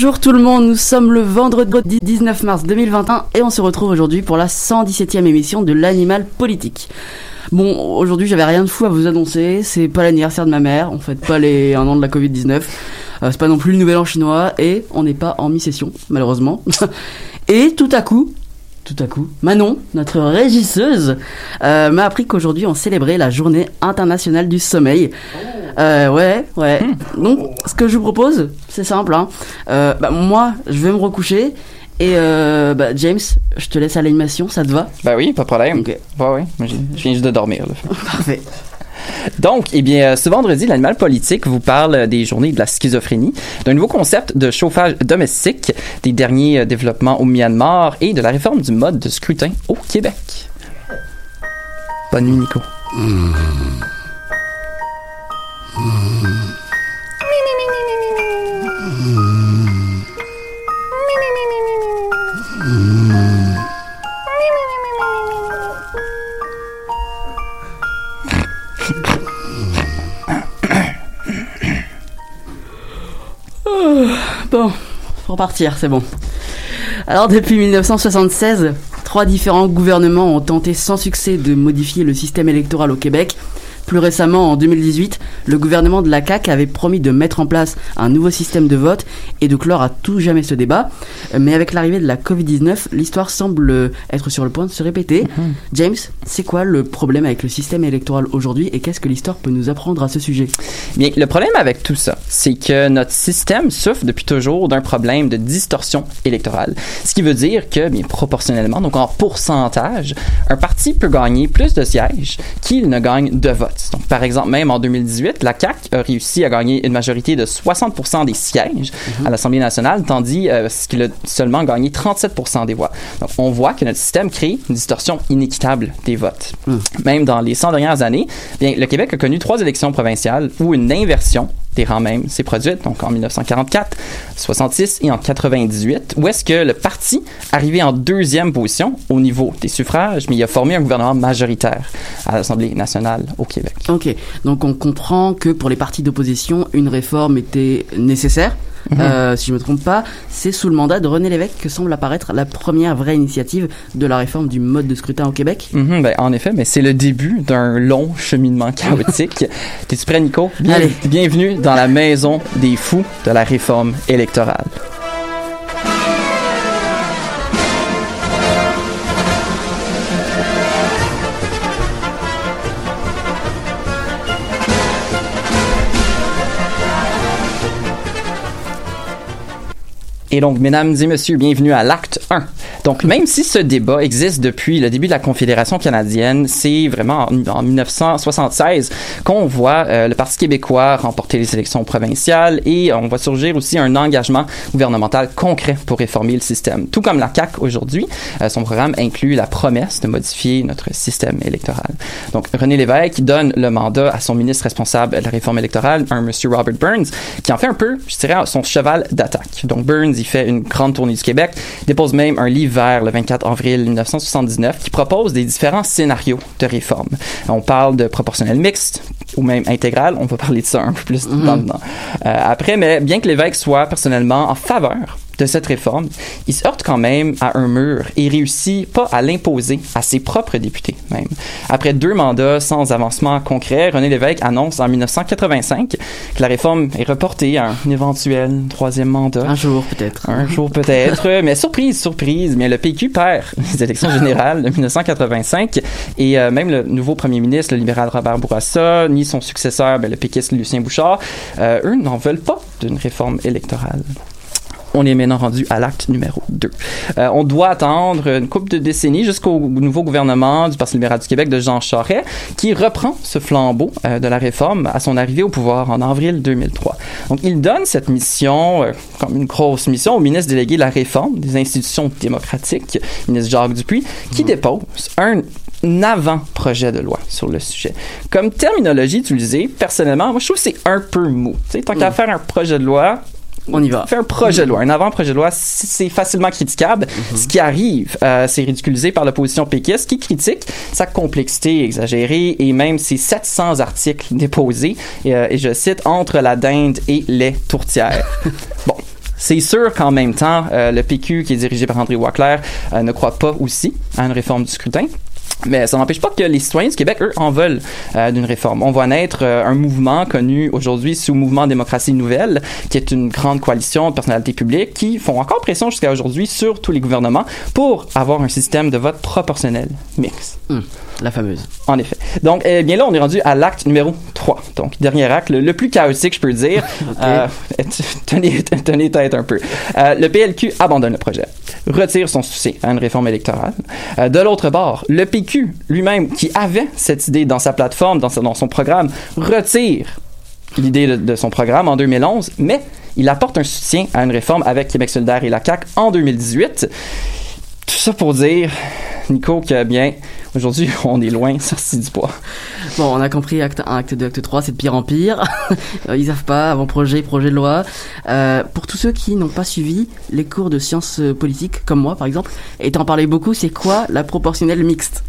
Bonjour tout le monde, nous sommes le vendredi 19 mars 2021 et on se retrouve aujourd'hui pour la 117e émission de l'Animal Politique. Bon, aujourd'hui j'avais rien de fou à vous annoncer, c'est pas l'anniversaire de ma mère, on fête pas les un an de la Covid-19, euh, c'est pas non plus le nouvel an chinois et on n'est pas en mi-session, malheureusement. et tout à coup, tout à coup, Manon, notre régisseuse, euh, m'a appris qu'aujourd'hui on célébrait la journée internationale du sommeil. Euh, ouais, ouais. Donc, ce que je vous propose, c'est simple. Hein. Euh, bah, moi, je vais me recoucher. Et euh, bah, James, je te laisse à l'animation, ça te va? Ben oui, pas de problème. Ok. Ouais, ouais. Je viens juste de dormir. Là. Parfait. Donc, eh bien, euh, ce vendredi, l'animal politique vous parle des journées de la schizophrénie, d'un nouveau concept de chauffage domestique, des derniers euh, développements au Myanmar et de la réforme du mode de scrutin au Québec. Bonne nuit, Nico. Bon, faut repartir, c'est bon. Alors, depuis 1976, trois différents gouvernements ont tenté sans succès de modifier le système électoral au Québec. Plus récemment, en 2018, le gouvernement de la CAQ avait promis de mettre en place un nouveau système de vote et de clore à tout jamais ce débat. Mais avec l'arrivée de la Covid-19, l'histoire semble être sur le point de se répéter. James, c'est quoi le problème avec le système électoral aujourd'hui et qu'est-ce que l'histoire peut nous apprendre à ce sujet? Bien, le problème avec tout ça, c'est que notre système souffre depuis toujours d'un problème de distorsion électorale. Ce qui veut dire que, bien proportionnellement, donc en pourcentage, un parti peut gagner plus de sièges qu'il ne gagne de votes. Donc, par exemple, même en 2018, la CAQ a réussi à gagner une majorité de 60% des sièges à l'Assemblée nationale, tandis euh, qu'il a seulement gagné 37% des voix. Donc, on voit que notre système crée une distorsion inéquitable des votes. Même dans les 100 dernières années, bien, le Québec a connu trois élections provinciales où une inversion rangs même s'est produite, donc en 1944, 66 et en 98, où est-ce que le parti arrivé en deuxième position au niveau des suffrages, mais il a formé un gouvernement majoritaire à l'Assemblée nationale au Québec. Ok, donc on comprend que pour les partis d'opposition, une réforme était nécessaire. Euh, si je me trompe pas, c'est sous le mandat de René Lévesque que semble apparaître la première vraie initiative de la réforme du mode de scrutin au Québec. Mhm, ben, en effet, mais c'est le début d'un long cheminement chaotique. T'es-tu prêt, Nico? Bien- Allez. Bienvenue dans la maison des fous de la réforme électorale. Et donc, mesdames et messieurs, bienvenue à l'acte 1. Donc, même si ce débat existe depuis le début de la Confédération canadienne, c'est vraiment en, en 1976 qu'on voit euh, le Parti québécois remporter les élections provinciales et on voit surgir aussi un engagement gouvernemental concret pour réformer le système. Tout comme la CAQ aujourd'hui, euh, son programme inclut la promesse de modifier notre système électoral. Donc, René Lévesque donne le mandat à son ministre responsable de la réforme électorale, un monsieur Robert Burns, qui en fait un peu, je dirais, son cheval d'attaque. Donc, Burns, il fait une grande tournée du Québec, dépose même un livre vert le 24 avril 1979 qui propose des différents scénarios de réforme. On parle de proportionnel mixte ou même intégral, on va parler de ça un peu plus dans le temps. Euh, après, mais bien que l'évêque soit personnellement en faveur de cette réforme, il se heurte quand même à un mur et réussit pas à l'imposer à ses propres députés même. Après deux mandats sans avancement concret, René Lévesque annonce en 1985 que la réforme est reportée à un éventuel troisième mandat. Un jour peut-être. Un jour peut-être, mais surprise, surprise, mais le PQ perd les élections générales de 1985 et euh, même le nouveau premier ministre, le libéral Robert Bourassa, ni son successeur, ben, le péquiste Lucien Bouchard, euh, eux n'en veulent pas d'une réforme électorale on est maintenant rendu à l'acte numéro 2. Euh, on doit attendre une couple de décennies jusqu'au nouveau gouvernement du Parti libéral du Québec de Jean Charest qui reprend ce flambeau euh, de la réforme à son arrivée au pouvoir en avril 2003. Donc il donne cette mission euh, comme une grosse mission au ministre délégué de la réforme des institutions démocratiques, ministre Jacques Dupuis, qui mmh. dépose un avant-projet de loi sur le sujet. Comme terminologie utilisée, personnellement, moi je trouve que c'est un peu mou. sais, tant qu'à mmh. faire un projet de loi, on y va. Faire un projet de loi, un avant-projet de loi, c'est facilement critiquable. Ce qui arrive, euh, c'est ridiculisé par l'opposition péquiste qui critique sa complexité exagérée et même ses 700 articles déposés, et, euh, je cite, entre la dinde et les tourtières. bon. C'est sûr qu'en même temps, euh, le PQ, qui est dirigé par André Wacler, ne croit pas aussi à une réforme du scrutin. Mais ça n'empêche pas que les citoyens du Québec, eux, en veulent euh, d'une réforme. On voit naître euh, un mouvement connu aujourd'hui sous Mouvement Démocratie Nouvelle, qui est une grande coalition de personnalités publiques qui font encore pression jusqu'à aujourd'hui sur tous les gouvernements pour avoir un système de vote proportionnel mix. Hum, la fameuse. En effet. Donc, eh bien là, on est rendu à l'acte numéro 3. Donc, dernier acte, le, plus chaotique, je peux le dire. euh, tenez, tenez tête un peu. Euh, le PLQ abandonne le projet, retire son souci à une réforme électorale. de l'autre bord, le PQ lui-même, qui avait cette idée dans sa plateforme, dans, dans son programme, retire l'idée de, son programme en 2011, mais il apporte un soutien à une réforme avec Québec solidaire et la CAQ en 2018. Tout ça pour dire, Nico, que bien, aujourd'hui, on est loin sorti du bois. Bon, on a compris, acte 1, acte 2, acte 3, c'est de pire en pire. Ils savent pas, avant-projet, projet de loi. Euh, pour tous ceux qui n'ont pas suivi les cours de sciences politiques, comme moi par exemple, et t'en parlais beaucoup, c'est quoi la proportionnelle mixte?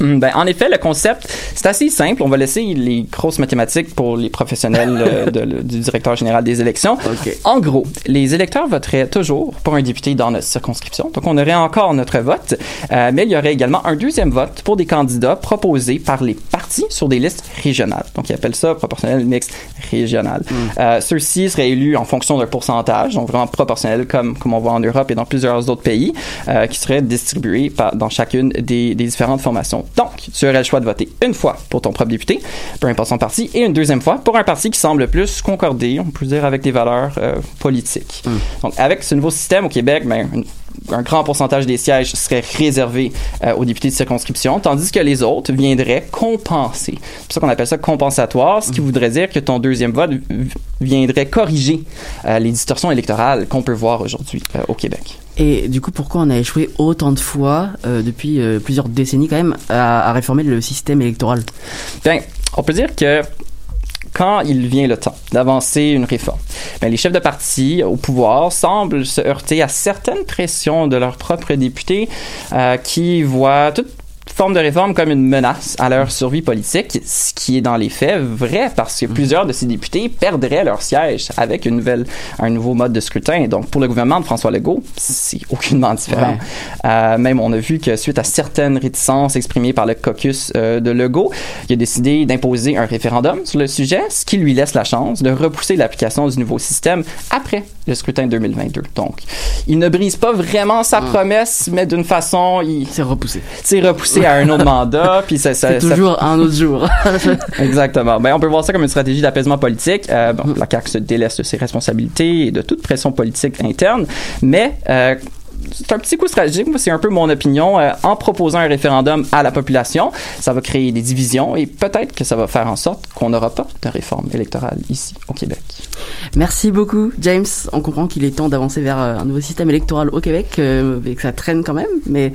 Ben, en effet, le concept, c'est assez simple. On va laisser les grosses mathématiques pour les professionnels euh, du directeur général des élections. En gros, les électeurs voteraient toujours pour un député dans notre circonscription. Donc, on aurait encore notre vote, euh, mais il y aurait également un deuxième vote pour des candidats proposés par les partis sur des listes régionales. Donc, ils appellent ça proportionnel mixte régional. Hmm. Euh, Ceux-ci seraient élus en fonction d'un pourcentage, donc vraiment proportionnel comme, comme on voit en Europe et dans plusieurs autres pays, euh, qui seraient distribués par, dans chacune des, des différentes formations donc, tu aurais le choix de voter une fois pour ton propre député, peu importe son parti, et une deuxième fois pour un parti qui semble plus concorder, on peut dire, avec des valeurs euh, politiques. Hmm. Donc, avec ce nouveau système au Québec, ben, un grand pourcentage des sièges serait réservé euh, aux députés de circonscription, tandis que les autres viendraient compenser. C'est pour ça qu'on appelle ça compensatoire, ce qui hmm. voudrait dire que ton deuxième vote viendrait corriger euh, les distorsions électorales qu'on peut voir aujourd'hui au Québec. Et du coup, pourquoi on a échoué autant de fois euh, depuis euh, plusieurs décennies quand même à, réformer le système électoral? Bien, on peut dire que quand il vient le temps d'avancer une réforme, bien, les chefs de parti au pouvoir semblent se heurter à certaines pressions de leurs propres députés euh, qui voient toute forme de réforme comme une menace à leur survie politique, ce qui est dans les faits vrai parce que mm. plusieurs de ces députés perdraient leur siège avec une nouvelle, un nouveau mode de scrutin. Donc, pour le gouvernement de François Legault, c'est aucunement différent. Euh, même, on a vu que suite à certaines réticences exprimées par le caucus euh, de Legault, il a décidé d'imposer un référendum sur le sujet, ce qui lui laisse la chance de repousser l'application du nouveau système après le scrutin 2022. Donc, il ne brise pas vraiment sa mm. promesse, mais d'une façon, il... C'est repoussé. C'est repoussé à un autre mandat, puis ça, ça, toujours un autre jour. Exactement. Ben, on peut voir ça comme une stratégie d'apaisement politique. Euh, bon, la CAQ se délaisse de ses responsabilités et de toute pression politique interne, mais euh, c'est un petit coup stratégique, c'est un peu mon opinion. Euh, en proposant un référendum à la population, ça va créer des divisions et peut-être que ça va faire en sorte qu'on n'aura pas de réforme électorale ici au Québec. Merci beaucoup, James. On comprend qu'il est temps d'avancer vers euh, un nouveau système électoral au Québec euh, et que ça traîne quand même, mais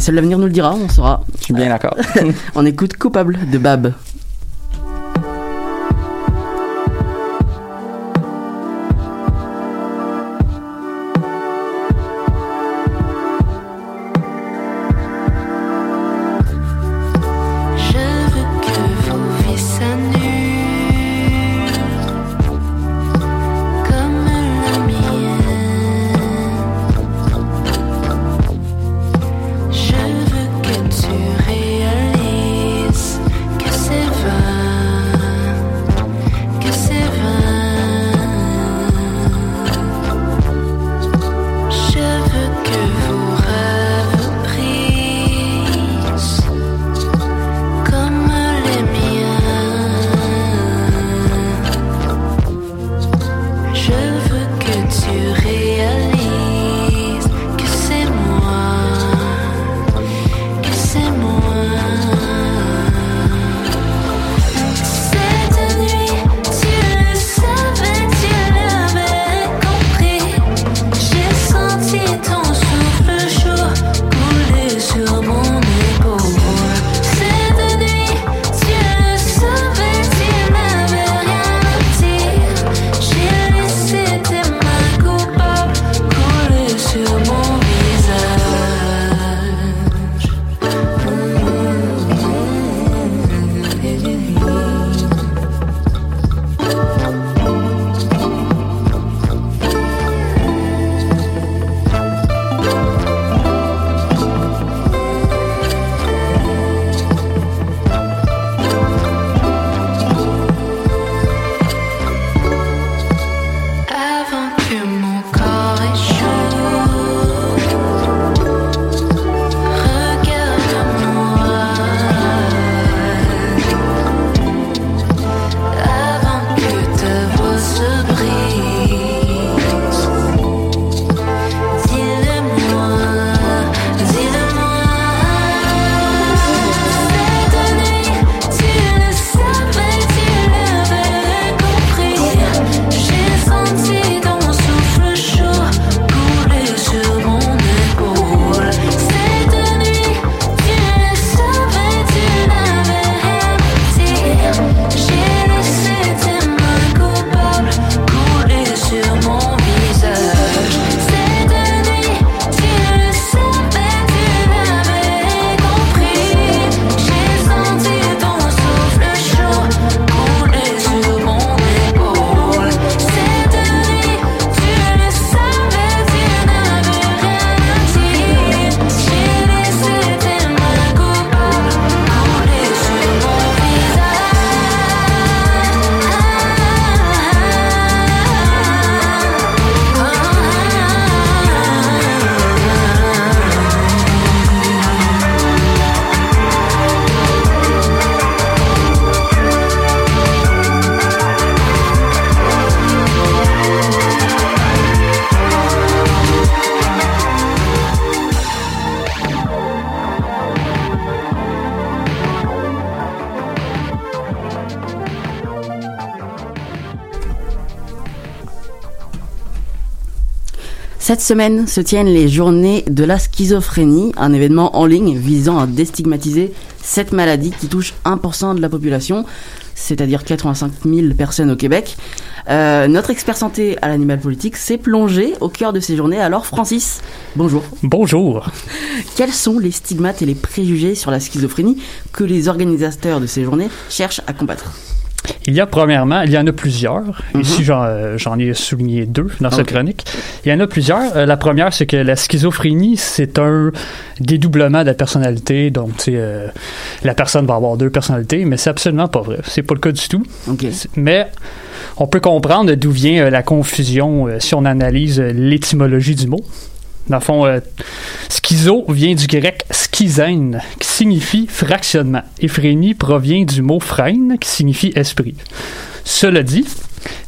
seul l'avenir nous le dira, on saura. Je suis bien d'accord. on écoute Coupable de Bab. Cette semaine se tiennent les journées de la schizophrénie, un événement en ligne visant à déstigmatiser cette maladie qui touche 1% de la population, c'est-à-dire 85 000 personnes au Québec. Euh, notre expert santé à l'animal politique s'est plongé au cœur de ces journées. Alors Francis, bonjour. Bonjour. Quels sont les stigmates et les préjugés sur la schizophrénie que les organisateurs de ces journées cherchent à combattre? Il y a premièrement, il y en a plusieurs. Mhm. Ici, euh, j'en ai souligné deux dans cette chronique. Il y en a plusieurs. Euh, la première, c'est que la schizophrénie, c'est un dédoublement de la personnalité. Donc, tu euh, la personne va avoir deux personnalités, mais c'est absolument pas vrai. C'est pas le cas du tout. Mais on peut comprendre d'où vient la confusion si on analyse l'étymologie du mot. Dans le fond, euh, schizo vient du grec schizène, qui signifie fractionnement. Et phrénie provient du mot freine, qui signifie esprit. Cela dit,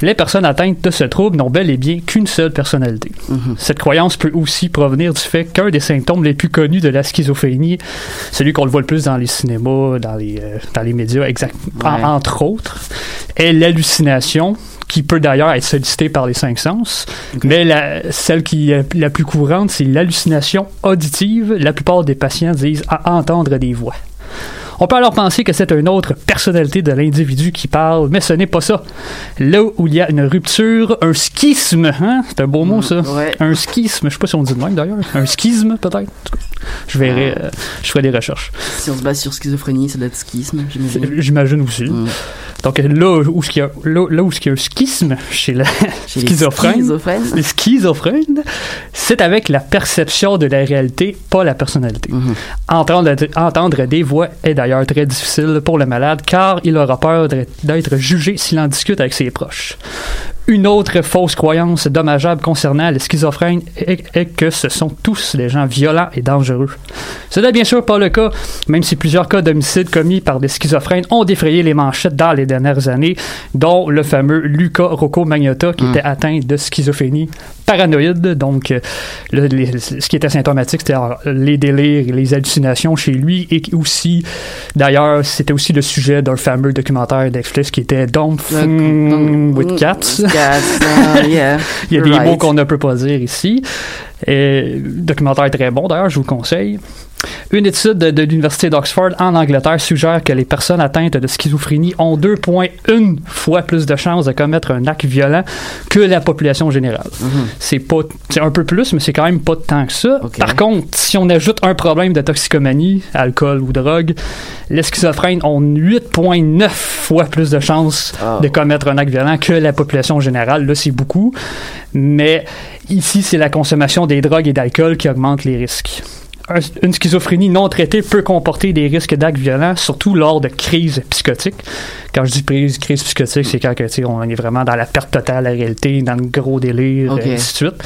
les personnes atteintes de ce trouble n'ont bel et bien qu'une seule personnalité. Mhm. Cette croyance peut aussi provenir du fait qu'un des symptômes les plus connus de la schizophrénie, celui qu'on le voit le plus dans les cinémas, dans les, euh, dans les médias, exact, entre autres, est l'hallucination, qui peut d'ailleurs être sollicité par les cinq sens. Mais la, celle qui est la plus courante, c'est l'hallucination auditive. La plupart des patients disent à entendre des voix. On peut alors penser que c'est une autre personnalité de l'individu qui parle, mais ce n'est pas ça. Là où il y a une rupture, un schisme, hein? c'est un beau mot ça. Un schisme, je sais pas si on dit de même d'ailleurs. Un schisme peut-être. Je verrai, euh, je ferai des recherches. Si on se base sur schizophrénie, ça doit être schisme, j'imagine. J'imagine aussi. Mm. Donc là où il y a là, où il y a un schisme chez le schizophrène, le schizophrène, c'est avec la perception de la réalité, pas la personnalité. Mm-hmm. entendre, entendre des voix est d'ailleurs très difficile pour le malade car il aura peur d'être jugé s'il en discute avec ses proches. Une autre fausse croyance dommageable concernant les schizophrènes est, que ce sont tous des gens violents et dangereux. Ce n'est bien sûr pas le cas, même si plusieurs cas d'homicide commis par des schizophrènes ont défrayé les manchettes dans les dernières années, dont le fameux Luca Rocco Magnotta qui hmm. était atteint de schizophrénie paranoïde. Donc, euh, ce qui était symptomatique, c'était les délires, les hallucinations chez lui et aussi, d'ailleurs, c'était aussi le sujet d'un fameux documentaire Netflix qui était Don't F with Cats. Il y a des mots qu'on ne peut pas dire ici. Et, documentaire très bon, d'ailleurs, je vous le conseille. Une étude de, l'Université d'Oxford en Angleterre suggère que les personnes atteintes de schizophrénie ont 2,1 fois plus de chances de commettre un acte violent que la population générale. C'est pas, c'est un peu plus, mais c'est quand même pas tant que ça. Par contre, si on ajoute un problème de toxicomanie, alcool ou drogue, les schizophrènes ont 8,9 fois plus de chances ah. de commettre un acte violent que la population générale. Là, c'est beaucoup. Mais ici, c'est la consommation des drogues et d'alcool qui augmente les risques une schizophrénie non traitée peut comporter des risques d'actes violents, surtout lors de crises psychotiques. Quand je dis crise, crise psychotique, c'est quand on est vraiment dans la perte totale de la réalité, dans le gros délire, et ainsi de suite.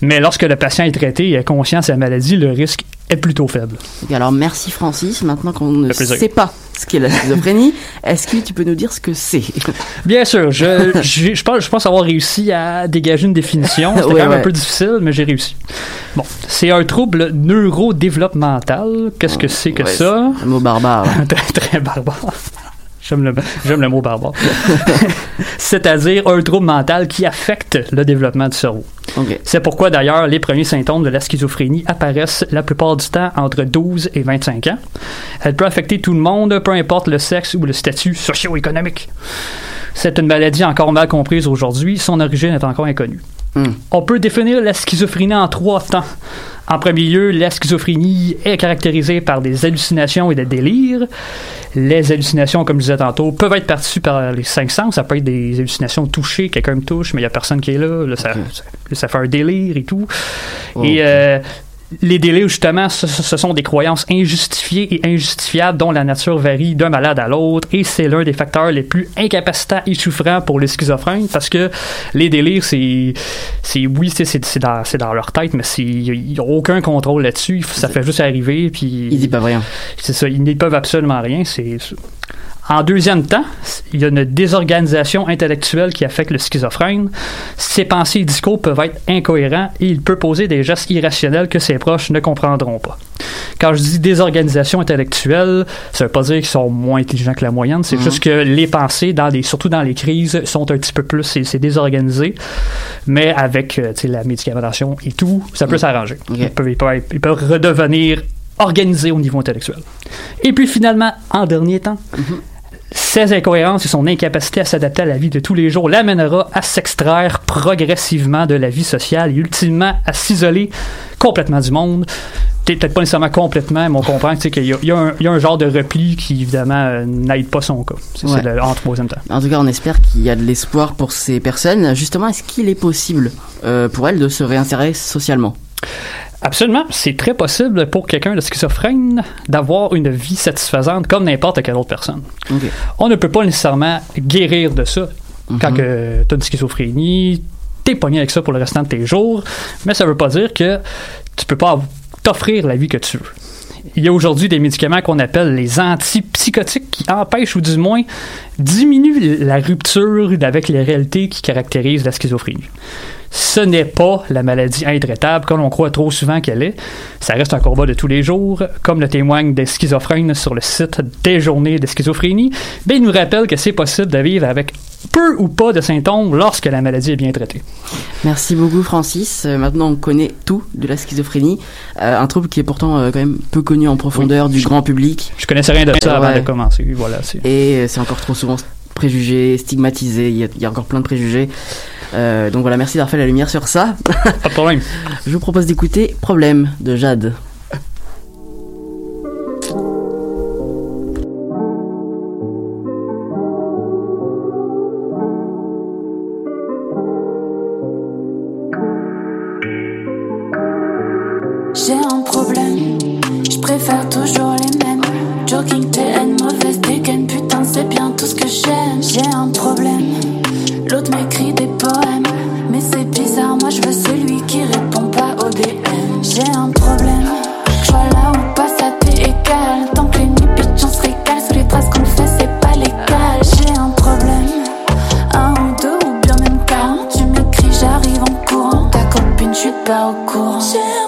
Mais lorsque le patient est traité et a conscience de la maladie, le risque est plutôt faible. alors merci Francis. Maintenant qu'on ne sait pas ce qu'est la schizophrénie, est-ce que tu peux nous dire ce que c'est? Bien sûr. Je, je, pense, je pense avoir réussi à dégager une définition. C'était quand même un peu difficile, mais j'ai réussi. Bon, c'est un trouble neurodéveloppemental. Qu'est-ce que c'est que ça? Un mot barbare. très, très barbare. J'aime le, mot barbare. C'est-à-dire un trouble mental qui affecte le développement du cerveau. C'est pourquoi d'ailleurs les premiers symptômes de la schizophrénie apparaissent la plupart du temps entre 12 et 25 ans. Elle peut affecter tout le monde, peu importe le sexe ou le statut socio-économique. C'est une maladie encore mal comprise aujourd'hui, son origine est encore inconnue. Hmm. On peut définir la schizophrénie en trois temps. En premier lieu, la schizophrénie est caractérisée par des hallucinations et des délires. Les hallucinations, comme je disais tantôt, peuvent être perçues par les cinq sens. Ça peut être des hallucinations touchées, quelqu'un me touche, mais il n'y a personne qui est là. ça, ça, fait un délire et tout. Et euh, les délais, justement, ce, sont des croyances injustifiées et injustifiables dont la nature varie d'un malade à l'autre et c'est l'un des facteurs les plus incapacitants et souffrants pour les schizophrènes parce que les délires, c'est, c'est oui, c'est, c'est, dans, c'est dans leur tête, mais il n'y a aucun contrôle là-dessus. Ça fait juste arriver. Puis, ils disent pas rien. C'est ça, ils n'y peuvent absolument rien. C'est En deuxième temps, il y a une désorganisation intellectuelle qui affecte le schizophrène. Ses pensées et discours peuvent être incohérents et il peut poser des gestes irrationnels que ses proches ne comprendront pas. Quand je dis désorganisation intellectuelle, ça veut pas dire qu'ils sont moins intelligents que la moyenne, c'est mhm. juste que les pensées, dans les, surtout dans les crises, sont un petit peu plus, c'est désorganisé, mais avec euh, la médicamentation et tout, ça peut s'arranger. Ils, peuvent, ils, peuvent, redevenir organisés au niveau intellectuel. Et puis finalement, en dernier temps, mhm. Ces incohérences et son incapacité à s'adapter à la vie de tous les jours l'amènera à s'extraire progressivement de la vie sociale et ultimement à s'isoler complètement du monde. Peut-être pas nécessairement complètement, mais on comprend qu'il y, y, a un genre de repli qui, évidemment, euh, n'aide pas son cas. C'est en troisième temps. En tout cas, on espère qu'il y a de l'espoir pour ces personnes. Justement, est-ce qu'il est possible euh, pour elles de se réinsérer socialement? Absolument. C'est très possible pour quelqu'un de schizophrène d'avoir une vie satisfaisante comme n'importe quelle autre personne. On ne peut pas nécessairement guérir de ça. Quand mhm. tu as une schizophrénie, t'es pogné avec ça pour le restant de tes jours, mais ça veut pas dire que tu peux pas t'offrir la vie que tu veux. Il y a aujourd'hui des médicaments qu'on appelle les antipsychotiques qui empêchent ou du moins diminuent la rupture avec les réalités qui caractérisent la schizophrénie ce n'est pas la maladie intraitable comme on croit trop souvent qu'elle est. Ça reste un combat de tous les jours, comme le témoignent des schizophrènes sur le site des journées de schizophrénie. Ben, il nous rappelle que c'est possible de vivre avec peu ou pas de symptômes lorsque la maladie est bien traitée. Merci beaucoup Francis. Euh, maintenant on connaît tout de la schizophrénie, euh, un trouble qui est pourtant euh, quand même peu connu en profondeur du grand public. Je connaissais rien de ça avant de commencer. Voilà, Et c'est encore trop souvent préjugé, stigmatisé, il y, a encore plein de préjugés. Euh, donc voilà, merci d'avoir fait la lumière sur ça. Pas de problème. Je vous propose d'écouter Problème de Jade. J'ai un problème, je préfère toujours les mêmes. Joking, TN, mauvaise dégaine, putain, c'est bien tout ce que j'aime. J'ai un problème, l'autre m'écrit copine, je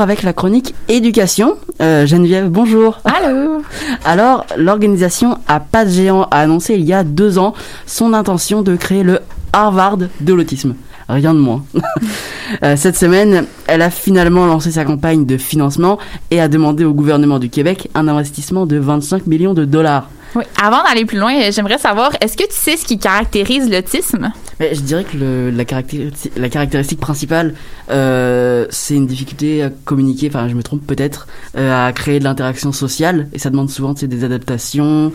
avec la chronique éducation. Euh, Geneviève, bonjour. Allô. Alors, l'organisation à pas de géant a annoncé il y a deux ans son intention de créer le Harvard de l'autisme. Rien de moins. Euh, cette semaine, elle a finalement lancé sa campagne de financement et a demandé au gouvernement du Québec un investissement de 25 millions de dollars. Oui. Avant d'aller plus loin, j'aimerais savoir, est-ce que tu sais ce qui caractérise l'autisme? Je dirais que la, caractéristique, la caractéristique principale, euh, c'est une difficulté à communiquer, enfin je me trompe peut-être, euh, à créer de l'interaction sociale, et ça demande souvent des adaptations,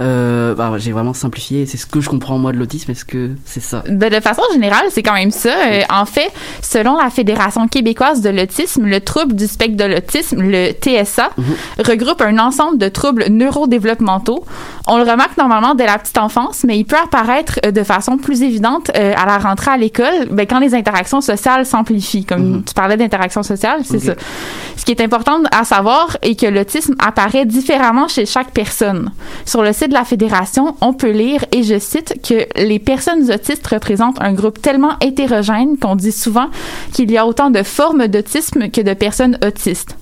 Euh, bah, j'ai vraiment simplifié. C'est ce que je comprends moi de l'autisme. Est-ce que c'est ça? Ben, De façon générale, c'est quand même ça. Euh, en fait, selon la Fédération québécoise de l'autisme, le trouble du spectre de l'autisme, le TSA, mhm. regroupe un ensemble de troubles neurodéveloppementaux. On le remarque normalement dès la petite enfance, mais il peut apparaître de façon plus évidente à la rentrée à l'école, ben, quand les interactions sociales s'amplifient. Comme mhm. tu parlais d'interactions sociales, c'est ça. Ce qui est important à savoir est que l'autisme apparaît différemment chez chaque personne. Sur le site de la Fédération, on peut lire, et je cite, que les personnes autistes représentent un groupe tellement hétérogène qu'on dit souvent qu'il y a autant de formes d'autisme que de personnes autistes.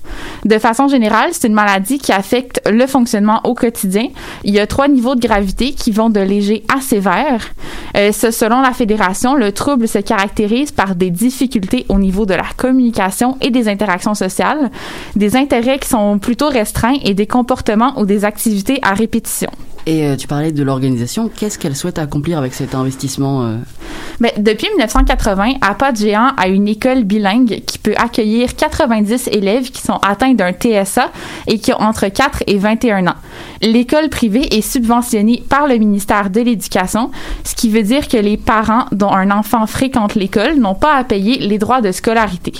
De façon générale, c'est une maladie qui affecte le fonctionnement au quotidien. Il y a trois niveaux de gravité qui vont de léger à sévère. Euh, selon la Fédération, le trouble se caractérise par des difficultés au niveau de la communication et des interactions sociales, des intérêts qui sont plutôt restreints et des comportements ou des activités à répétition. Et euh, tu parlais de l'organisation. Qu'est-ce qu'elle souhaite accomplir avec cet investissement euh? Depuis 1980, APA Géant a une école bilingue qui peut accueillir 90 élèves qui sont atteints d'un TSA et qui ont entre 4 et 21 ans. L'école privée est subventionnée par le ministère de l'Éducation, ce qui veut dire que les parents dont un enfant fréquente l'école n'ont pas à payer les droits de scolarité.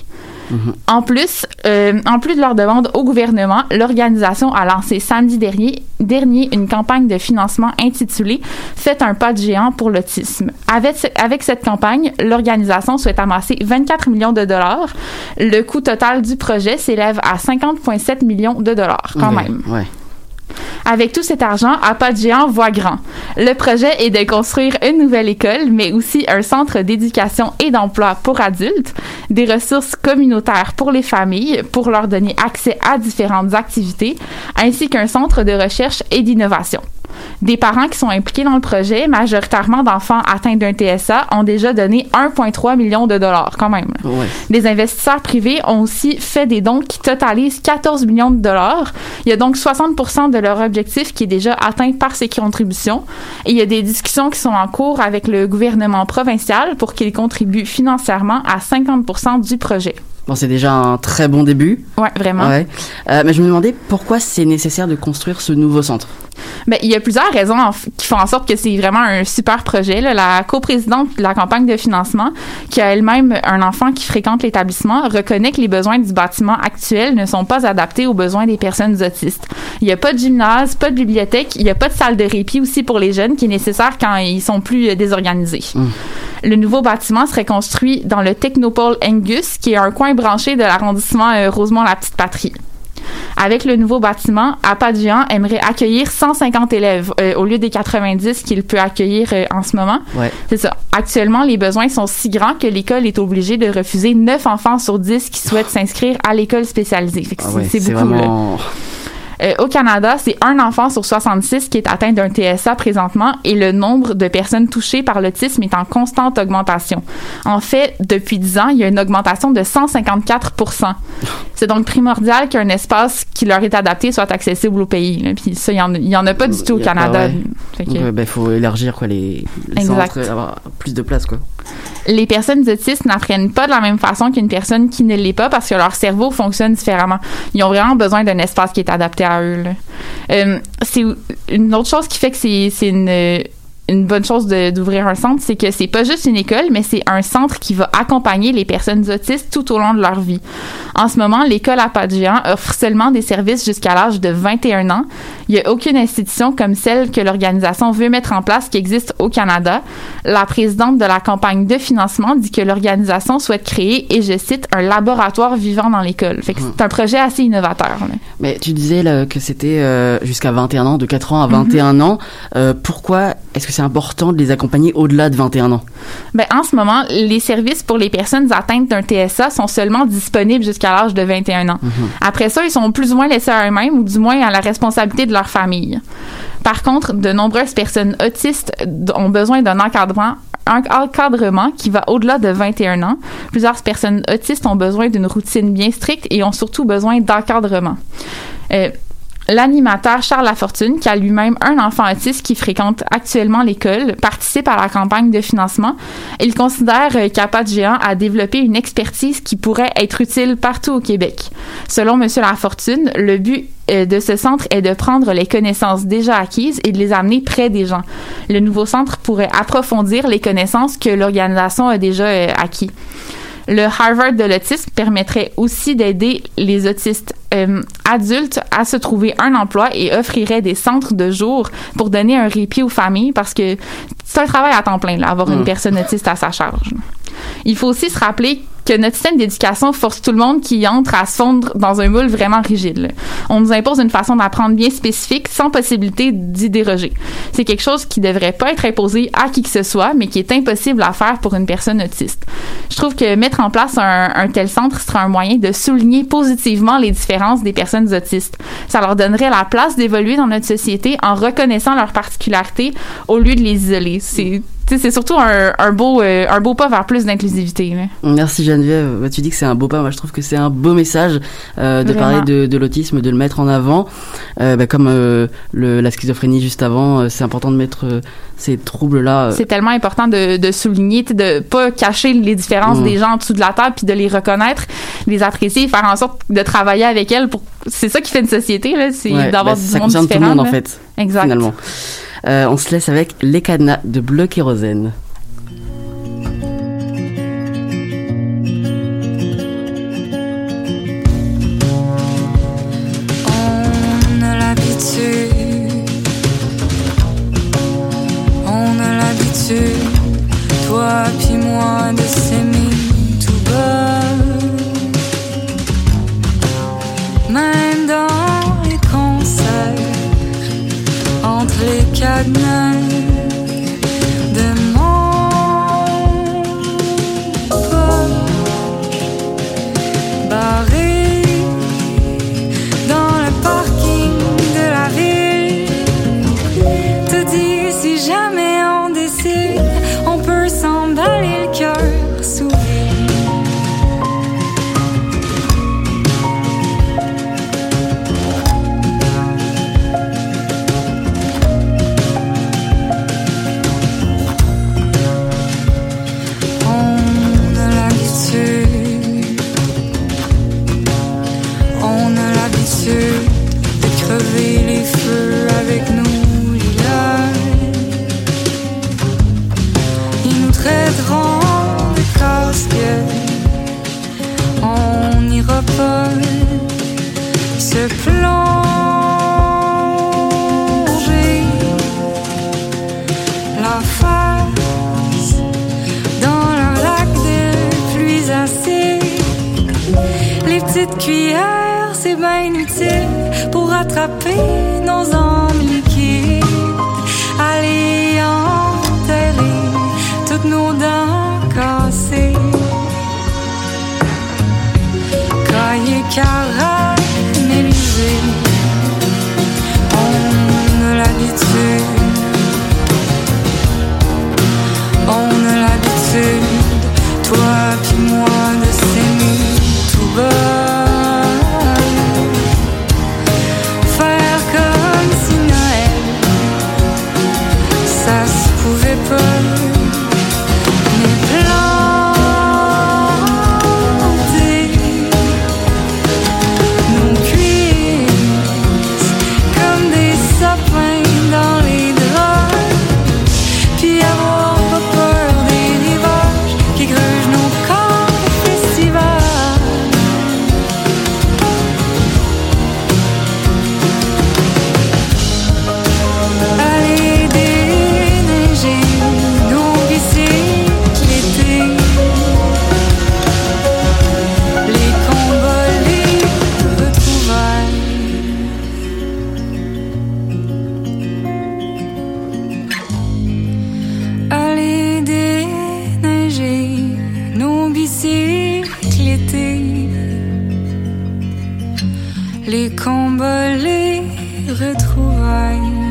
En plus, euh, en plus de leur demande au gouvernement, l'organisation a lancé samedi dernier, dernier une campagne de financement intitulée Faites un pas de géant pour l'autisme. Avec, avec cette campagne, l'organisation souhaite amasser 24 millions de dollars. Le coût total du projet s'élève à 50,7 millions de dollars, quand même. Ouais. Avec tout cet argent, de géant voit grand. Le projet est de construire une nouvelle école, mais aussi un centre d'éducation et d'emploi pour adultes, des ressources communautaires pour les familles pour leur donner accès à différentes activités, ainsi qu'un centre de recherche et d'innovation. Des parents qui sont impliqués dans le projet, majoritairement d'enfants atteints d'un TSA, ont déjà donné 1,3 million de dollars quand même. Les investisseurs privés ont aussi fait des dons qui totalisent 14 millions de dollars. Il y a donc 60 de leur objectif qui est déjà atteint par ces contributions. Et il y a des discussions qui sont en cours avec le gouvernement provincial pour qu'il contribue financièrement à 50 du projet. Bon, c'est déjà un très bon début. Ouais, vraiment. Ouais. Euh, mais je me demandais pourquoi c'est nécessaire de construire ce nouveau centre. Ben, il y a plusieurs raisons qui font en sorte que c'est vraiment un super projet. Là. La coprésidente de la campagne de financement, qui a elle-même un enfant qui fréquente l'établissement, reconnaît que les besoins du bâtiment actuel ne sont pas adaptés aux besoins des personnes autistes. Il n'y a pas de gymnase, pas de bibliothèque, il n'y a pas de salle de répit aussi pour les jeunes qui est nécessaire quand ils sont plus euh, désorganisés. Hum. Le nouveau bâtiment serait construit dans le Technopole Angus, qui est un coin branché de l'arrondissement euh, Rosemont-la-Petite-Patrie. Avec le nouveau bâtiment, Apadian aimerait accueillir 150 élèves euh, au lieu des 90 qu'il peut accueillir euh, en ce moment. C'est ça. Actuellement, les besoins sont si grands que l'école est obligée de refuser 9 enfants sur 10 qui souhaitent s'inscrire à l'école spécialisée. Ah c'est beaucoup. Vraiment... Euh, au Canada, c'est un enfant sur 66 qui est atteint d'un TSA présentement et le nombre de personnes touchées par l'autisme est en constante augmentation. En fait, depuis 10 ans, il y a une augmentation de 154% C'est donc primordial qu'un espace qui leur est adapté soit accessible au pays. Puis ça, il n'y en, a pas du tout au Canada. Il ben, faut élargir quoi, les, les centres, avoir plus de place. Quoi les personnes autistes n'apprennent pas de la même façon qu'une personne qui ne l'est pas parce que leur cerveau fonctionne différemment. Ils ont vraiment besoin d'un espace qui est adapté à eux. Euh, c'est une autre chose qui fait que c'est une une bonne chose d'ouvrir un centre, c'est que c'est pas juste une école, mais c'est un centre qui va accompagner les personnes autistes tout au long de leur vie. En ce moment, l'école à pas de géant offre seulement des services jusqu'à l'âge de 21 ans. Il n'y a aucune institution comme celle que l'organisation veut mettre en place qui existe au Canada. La présidente de la campagne de financement dit que l'organisation souhaite créer, et je cite, un laboratoire vivant dans l'école. Fait que c'est un projet assez innovateur. Mais tu disais là, que c'était euh, jusqu'à 21 ans, de 4 ans à 21 mhm. ans. Euh, pourquoi est-ce que c'est important de les accompagner au-delà de 21 ans? Ben, en ce moment, les services pour les personnes atteintes d'un TSA sont seulement disponibles jusqu'à l'âge de 21 ans. Mhm. Après ça, ils sont plus ou moins laissés à eux-mêmes ou du moins à la responsabilité de leur famille. Par contre, de nombreuses personnes autistes ont besoin d'un encadrement un encadrement qui va au-delà de 21 ans. Plusieurs personnes autistes ont besoin d'une routine bien stricte et ont surtout besoin d'encadrement. Euh, L'animateur Charles Lafortune, qui a lui-même un enfant autiste qui fréquente actuellement l'école, participe à la campagne de financement. Il considère euh, Géant a développé une expertise qui pourrait être utile partout au Québec. Selon M. Lafortune, le but euh, de ce centre est de prendre les connaissances déjà acquises et de les amener près des gens. Le nouveau centre pourrait approfondir les connaissances que l'organisation a déjà euh, acquis. Le Harvard de l'autisme permettrait aussi d'aider les autistes euh, adultes à se trouver un emploi et offrirait des centres de jour pour donner un répit aux familles parce que c'est un travail à temps plein, là, avoir une Mm. personne autiste à sa charge. Il faut aussi se rappeler que notre système d'éducation force tout le monde qui entre à se fondre dans un moule vraiment rigide. On nous impose une façon d'apprendre bien spécifique sans possibilité d'y déroger. C'est quelque chose qui devrait pas être imposé à qui que ce soit, mais qui est impossible à faire pour une personne autiste. Je trouve que mettre en place un, tel centre sera un moyen de souligner positivement les différences des personnes autistes. Ça leur donnerait la place d'évoluer dans notre société en reconnaissant leurs particularités au lieu de les isoler. C'est surtout un, un beau euh, un beau pas vers plus d'inclusivité. Merci Geneviève. Bah, tu dis que c'est un beau pas. Moi, je trouve que c'est un beau message euh, de Vraiment. parler de, de l'autisme, de le mettre en avant. Euh, bah, comme le, la schizophrénie juste avant, c'est important de mettre ces troubles-là. C'est tellement important de, de souligner, de pas cacher les différences Mm. des gens en dessous de la table, puis de les reconnaître, les apprécier, faire en sorte de travailler avec elles. Pour c'est ça qui fait une société c'est ouais, d'avoir bah, du ça monde concerne tout le différent. monde en fait, Exact. finalement. Euh, on se laisse avec les cadenas de bleu kérosène. On a l'habitude, toi puis moi, de s'aimer les Les combats, les retrouvailles.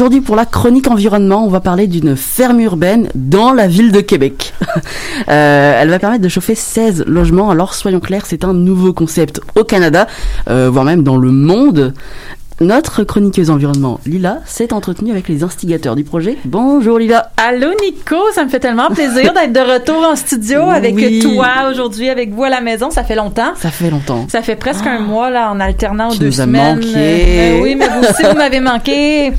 Aujourd'hui, pour la chronique environnement, on va parler d'une ferme urbaine dans la ville de Québec. euh, elle va permettre de chauffer 16 logements. Alors, soyons clairs, c'est un nouveau concept au Canada, euh, voire même dans le monde. Notre chroniqueuse environnement, Lila, s'est entretenue avec les instigateurs du projet. Bonjour Lila. Allô Nico, ça me fait tellement plaisir d'être de retour en studio avec toi aujourd'hui, avec vous à la maison. Ça fait longtemps. Ça fait longtemps. Ça fait presque un mois là en alternant Tu deux nous semaines. manqué. Euh, oui, mais vous aussi vous m'avez manqué.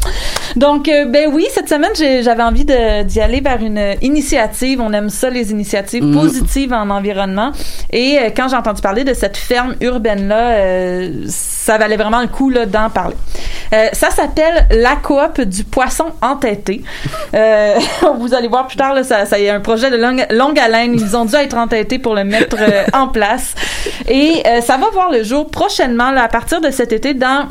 Donc euh, ben oui, cette semaine j'avais envie d'y aller vers une initiative. On aime ça les initiatives Mm. positives en environnement. Et euh, quand j'ai entendu parler de cette ferme urbaine là, ça valait vraiment le coup là d'en parler. Euh, ça s'appelle la coop du poisson entêté. Euh, vous allez voir plus tard, là, ça, ça y est un projet de longue, longue haleine. Ils ont dû être entêtés pour le mettre euh, en place. Et ça va voir le jour prochainement, à partir de cet été, dans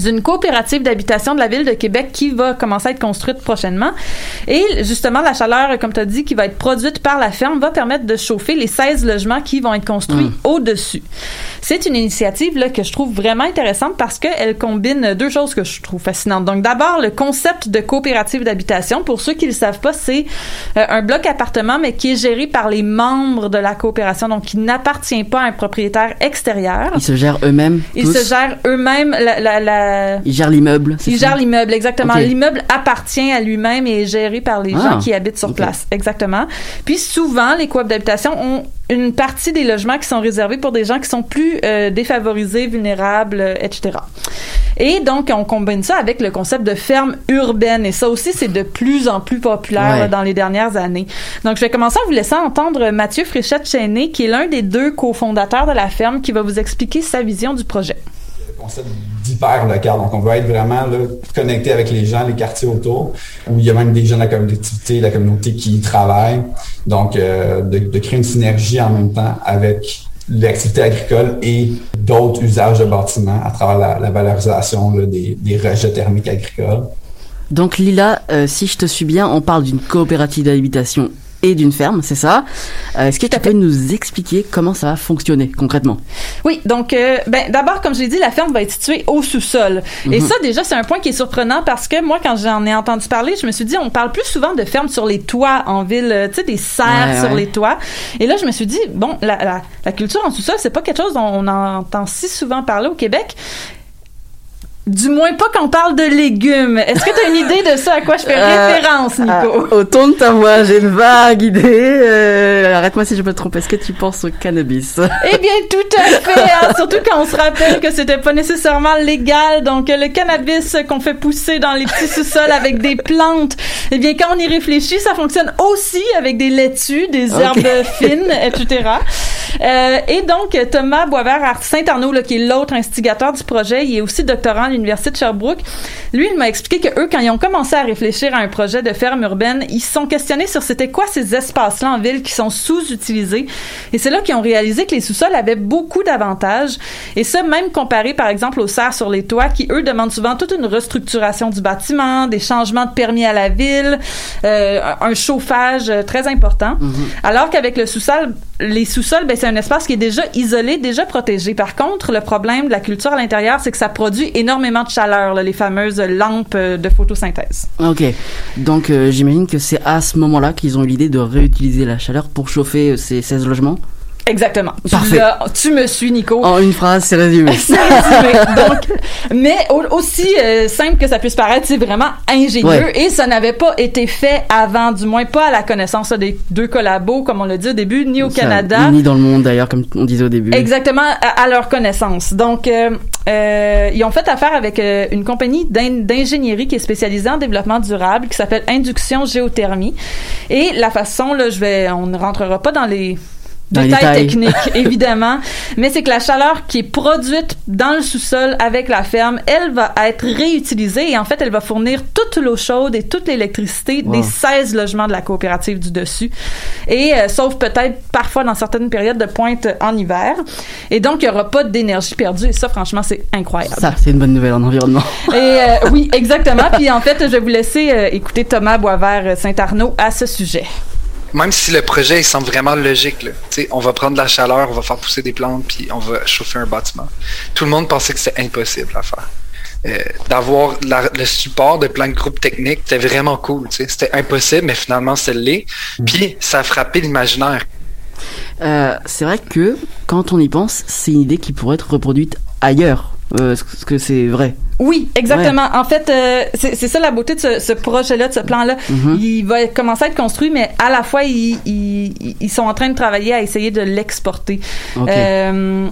une coopérative d'habitation de la ville de Québec qui va commencer à être construite prochainement. Et justement, la chaleur, comme tu as dit, qui va être produite par la ferme, va permettre de chauffer les 16 logements qui vont être construits au-dessus. C'est une initiative là, que je trouve vraiment intéressante parce qu'elle combine deux choses que je trouve fascinantes. Donc d'abord, le concept de coopérative d'habitation. Pour ceux qui ne le savent pas, c'est euh, un bloc appartement, mais qui est géré par les membres de la coopération, donc qui n'appartient pas à un propriétaire extérieur. Ils se gèrent eux-mêmes. Ils tous? se gèrent eux-mêmes la, la, la- Ils gèrent l'immeuble. c'est ils ça? gèrent l'immeuble, exactement. L'immeuble appartient à lui-même et est géré par les Ah, gens qui habitent sur place. Exactement. Puis souvent, les coops d'habitation ont une partie des logements qui sont réservés pour des gens qui sont plus euh, défavorisés, vulnérables, euh, etc. Et donc, on combine ça avec le concept de ferme urbaine. Et ça aussi, c'est de plus en plus populaire Ouais. dans les dernières années. Donc, je vais commencer en vous laissant entendre Mathieu Fréchette-Chéné, qui est l'un des deux cofondateurs de la ferme, qui va vous expliquer sa vision du projet. Concept d'hyper local. Donc, on veut être vraiment connecté avec les gens, les quartiers autour, où il y a même des gens de la collectivité, la communauté qui y travaillent. Donc, euh, de, créer une synergie en même temps avec l'activité agricole et d'autres usages de bâtiments à travers la, valorisation des rejets thermiques agricoles. Donc Lila, euh, si je te suis bien, on parle d'une coopérative d'habitation et d'une ferme, c'est ça Euh, Est-ce que tu peux nous expliquer comment ça va fonctionner concrètement? Oui, donc euh, ben d'abord comme je l'ai dit, la ferme va être située au sous-sol. Et Mhm. ça déjà c'est un point qui est surprenant parce que moi quand j'en ai entendu parler, je me suis dit on parle plus souvent de fermes sur les toits en ville, euh, tu sais des serres Ouais, sur ouais. les toits. Et là je me suis dit bon la, la, la culture en sous-sol, c'est pas quelque chose dont on entend si souvent parler au Québec. Du moins pas quand on parle de légumes. Est-ce que tu as une idée de ça? À quoi je fais Euh, référence, Nico? Ah, Au ton de ta voix, j'ai une vague idée. Euh, Arrête-moi si je me trompe. Est-ce que tu penses au cannabis? Eh bien, tout à fait. hein, surtout quand on se rappelle que c'était pas nécessairement légal. Donc, euh, le cannabis qu'on fait pousser dans les petits sous-sols avec des plantes. Eh bien, quand on y réfléchit, ça fonctionne aussi avec des laitues, des herbes fines, etc. Euh, et donc, Thomas Boisvert Saint-Arnaud, là, qui est l'autre instigateur du projet, il est aussi doctorant l'Université de Sherbrooke. Lui, il m'a expliqué que eux, quand ils ont commencé à réfléchir à un projet de ferme urbaine, ils se sont questionnés sur c'était quoi ces espaces-là en ville qui sont sous-utilisés. Et c'est là qu'ils ont réalisé que les sous-sols avaient beaucoup d'avantages. Et ça, même comparé, par exemple, aux serres sur les toits, qui, eux, demandent souvent toute une restructuration du bâtiment, des changements de permis à la ville, euh, un chauffage euh, très important. Alors qu'avec le sous-sol, les sous-sols, ben, c'est un espace qui est déjà isolé, déjà protégé. Par contre, le problème de la culture à l'intérieur, c'est que ça produit énormément de chaleur, les fameuses lampes euh, de photosynthèse. Ok. Donc euh, j'imagine que c'est à ce moment-là qu'ils ont eu l'idée de réutiliser la chaleur pour chauffer euh, ces 16 logements? Exactement. Tu Parfait. l'as- Tu, me suis, Nico. En une phrase, c'est résumé. C'est résumé. Donc, mais au- aussi euh, simple que ça puisse paraître, c'est vraiment ingénieux Ouais. et ça n'avait pas été fait avant, du moins pas à la connaissance des deux collabos, comme on l'a dit au début, ni au Ça, Canada. Ni dans le monde d'ailleurs, comme on disait au début. Exactement, à, à leur connaissance. Donc, euh, euh, ils ont fait affaire avec euh, une compagnie d'in- d'ingénierie qui est spécialisée en développement durable, qui s'appelle Induction Géothermie. Et la façon, là, je vais, on ne rentrera pas dans les Détails. techniques, évidemment, mais c'est que la chaleur qui est produite dans le sous-sol avec la ferme, elle va être réutilisée et en fait, elle va fournir toute l'eau chaude et toute l'électricité Wow. des 16 logements de la coopérative du dessus. Et euh, sauf peut-être parfois dans certaines périodes de pointe en hiver. Et donc, il n'y aura pas d'énergie perdue et ça, franchement, c'est incroyable. Ça, c'est une bonne nouvelle en environnement. Et euh, oui, exactement. Puis en fait, je vais vous laisser euh, écouter Thomas Boisvert Saint-Arnaud à ce sujet. Même si le projet il semble vraiment logique, là. Tu sais, on va prendre de la chaleur, on va faire pousser des plantes, puis on va chauffer un bâtiment. Tout le monde pensait que c'était impossible à faire. euh, d'avoir le support de plein de groupes techniques, c'était vraiment cool. C'était impossible, mais finalement, c'est l'est. Mm. Puis, ça a frappé l'imaginaire. Euh, c'est vrai que quand on y pense, c'est une idée qui pourrait être reproduite ailleurs. Euh, Est-ce que c'est vrai? Oui, exactement. En fait, euh, c'est ça la beauté de ce, ce projet-là, de ce plan-là. Mhm. Il va commencer à être construit, mais à la fois, ils, ils, ils sont en train de travailler à essayer de l'exporter. Euh,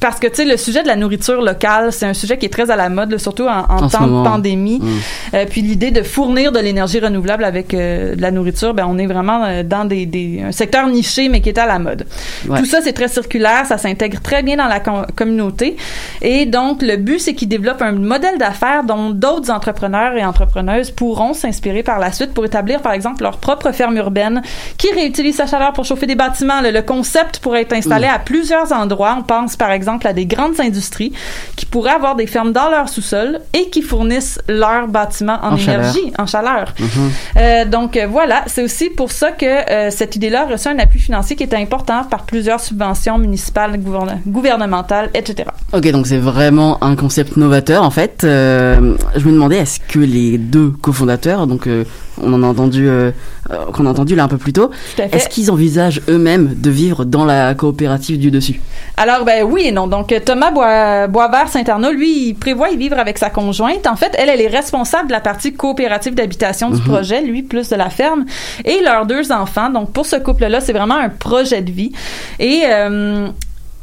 parce que tu sais le sujet de la nourriture locale c'est un sujet qui est très à la mode là, surtout en, en En ce temps de pandémie Mm. Euh, puis l'idée de fournir de l'énergie renouvelable avec euh, de la nourriture ben on est vraiment euh, dans des, des un secteur niché mais qui est à la mode Ouais. tout ça c'est très circulaire ça s'intègre très bien dans la com- communauté et donc le but c'est qu'ils développent un modèle d'affaires dont d'autres entrepreneurs et entrepreneuses pourront s'inspirer par la suite pour établir par exemple leur propre ferme urbaine qui réutilise sa chaleur pour chauffer des bâtiments le, le concept pourrait être installé Mm. à plusieurs endroits on pense par exemple à des grandes industries qui pourraient avoir des fermes dans leur sous-sol et qui fournissent leurs bâtiments en, En chaleur. énergie en chaleur Mhm. euh, donc euh, voilà, c'est aussi pour ça que euh, cette idée-là a reçu un appui financier qui était important par plusieurs subventions municipales, gouverne- gouvernementales, etc. Ok, donc c'est vraiment un concept novateur en fait. Euh, je me demandais est-ce que les deux cofondateurs, donc on en a entendu, euh, euh, qu'on a entendu là un peu plus tôt, est-ce qu'ils envisagent eux-mêmes de vivre dans la coopérative du dessus? Alors, ben oui et non. Donc, Thomas Bois- Boisvert-Saint-Arnaud, lui, il prévoit y vivre avec sa conjointe. En fait, elle, elle est responsable de la partie coopérative d'habitation du Mhm. projet, lui, plus de la ferme, et leurs deux enfants. Donc, pour ce couple-là, c'est vraiment un projet de vie. Et... euh,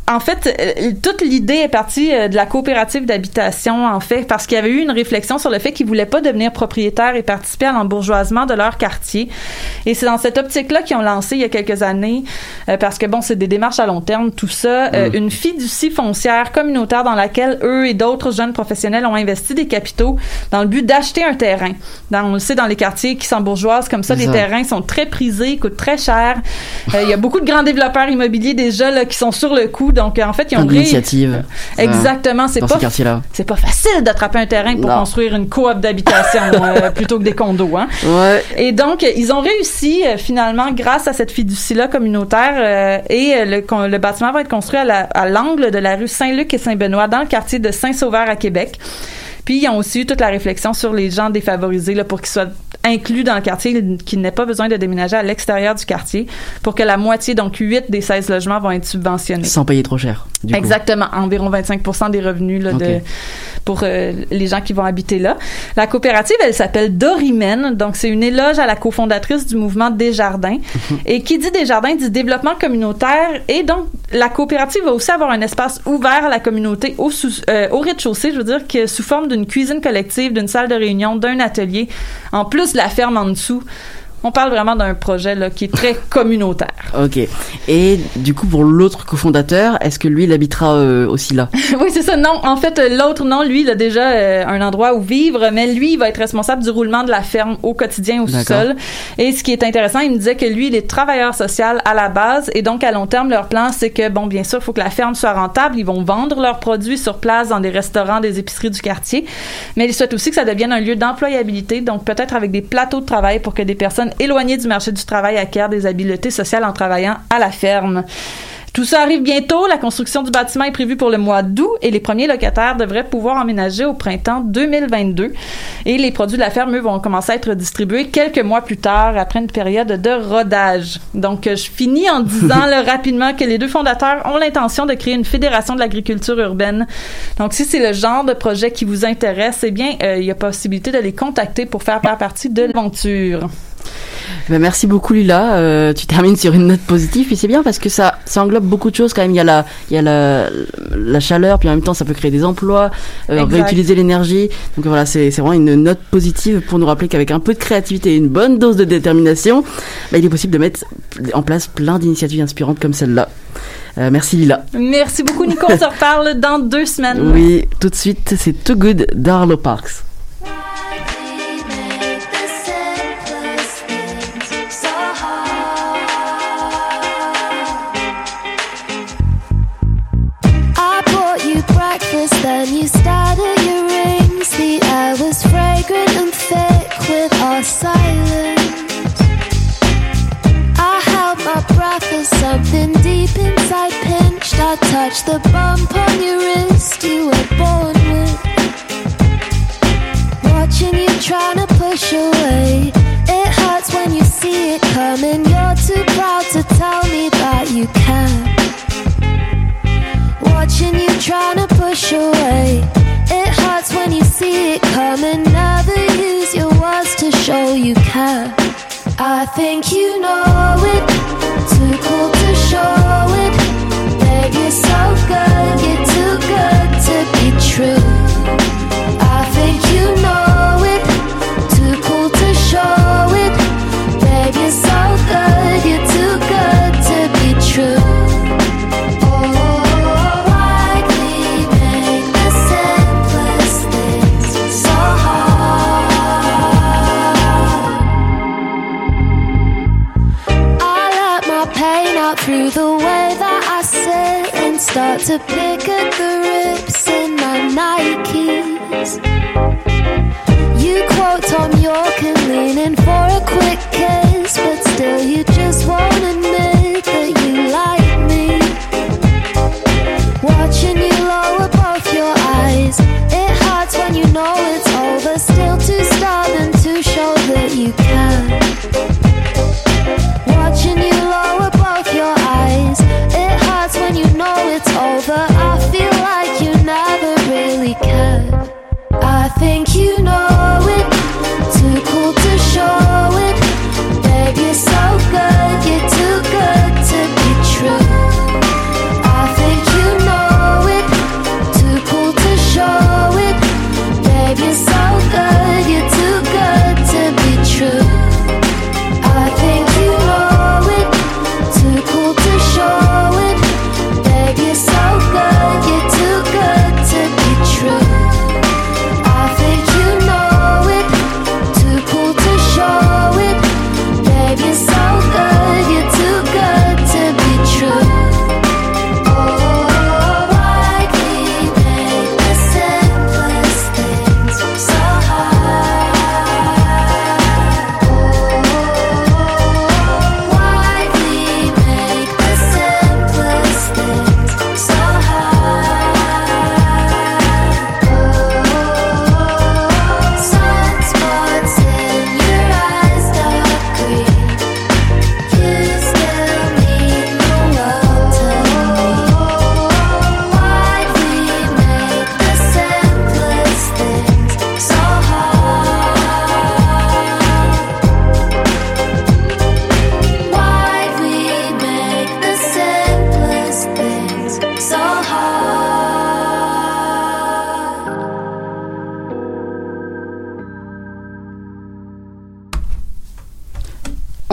en fait, euh, toute l'idée est partie euh, de la coopérative d'habitation, en fait, parce qu'il y avait eu une réflexion sur le fait qu'ils voulaient pas devenir propriétaires et participer à l'embourgeoisement de leur quartier. Et c'est dans cette optique-là qu'ils ont lancé il y a quelques années, euh, parce que bon, c'est des démarches à long terme, tout ça, euh, Mm. une fiducie foncière communautaire dans laquelle eux et d'autres jeunes professionnels ont investi des capitaux dans le but d'acheter un terrain. Dans, on le sait, dans les quartiers qui s'embourgeoisent comme ça, les terrains sont très prisés, coûtent très cher. Euh, Il y a beaucoup de grands développeurs immobiliers déjà là, qui sont sur le coup, donc en fait, ils ont ré- d'initiatives. Exactement, c'est pas ces c'est pas facile d'attraper un terrain pour Non. construire une coop d'habitation euh, plutôt que des condos, hein. Ouais. Et donc, euh, ils ont réussi euh, finalement grâce à cette fiducie-là communautaire euh, et euh, le, le bâtiment va être construit à la- à l'angle de la rue Saint-Luc et Saint-Benoît dans le quartier de Saint-Sauveur à Québec. Puis, ils ont aussi eu toute la réflexion sur les gens défavorisés là, pour qu'ils soient inclus dans le quartier, qu'ils n'aient pas besoin de déménager à l'extérieur du quartier pour que la moitié, donc 8 des 16 logements vont être subventionnés. Sans payer trop cher. du coup. Exactement, environ 25 des revenus là, de, pour euh, les gens qui vont habiter là. La coopérative, elle s'appelle Dorimène, donc c'est une éloge à la cofondatrice du mouvement Desjardins. et qui dit Desjardins dit développement communautaire et donc la coopérative va aussi avoir un espace ouvert à la communauté au, euh, au rez-de-chaussée, je veux dire que sous forme d'une cuisine collective, d'une salle de réunion, d'un atelier, en plus la ferme en dessous. On parle vraiment d'un projet là, qui est très communautaire. Ok. Et du coup, pour l'autre cofondateur, est-ce que lui, il habitera euh, aussi là? Oui, c'est ça. Non, en fait, euh, l'autre, non, lui, il a déjà euh, un endroit où vivre, mais lui, il va être responsable du roulement de la ferme au quotidien, au sous-sol. Et ce qui est intéressant, il me disait que lui, il est travailleur social à la base, et donc à long terme, leur plan, c'est que, bon, bien sûr, il faut que la ferme soit rentable. Ils vont vendre leurs produits sur place dans des restaurants, des épiceries du quartier, mais ils souhaitent aussi que ça devienne un lieu d'employabilité, donc peut-être avec des plateaux de travail pour que des personnes éloignées du marché du travail acquièrent des habiletés sociales en travaillant à la ferme. Tout ça arrive bientôt. La construction du bâtiment est prévue pour le mois d'août et les premiers locataires devraient pouvoir emménager au printemps 2022. Et les produits de la ferme, eux, vont commencer à être distribués quelques mois plus tard, après une période de rodage. Donc, je finis en disant là, rapidement que les deux fondateurs ont l'intention de créer une fédération de l'agriculture urbaine. Donc, si c'est le genre de projet qui vous intéresse, eh bien, euh, il y a possibilité de les contacter pour faire partie de l'aventure. Ben, merci beaucoup Lila. Euh, tu termines sur une note positive et c'est bien parce que ça, ça englobe beaucoup de choses quand même. Il y a la, il y a la, la chaleur, puis en même temps ça peut créer des emplois, euh, réutiliser l'énergie. Donc voilà, c'est c'est vraiment une note positive pour nous rappeler qu'avec un peu de créativité et une bonne dose de détermination, ben, il est possible de mettre en place plein d'initiatives inspirantes comme celle-là. Euh, merci Lila. Merci beaucoup, Nico. On se reparle dans deux semaines. Oui, tout de suite, c'est Too Good d'Arlo Parks. When you stared at your rings, the air was fragrant and thick with our silence. I held my breath as something deep inside pinched. I touched the bump on your wrist you were born with. Watching you trying to push away. It hurts when you see it coming. You're too proud to tell me that you can. Trying to push away. It hurts when you see it coming. Never use your words to show you care. I think you know it. Too cool to show it. Babe, you're so good. You're too good to be true. I think you know the way that I sit and start to pick at the rips in my Nikes. You quote Tom York and lean in for a quick kiss, but still you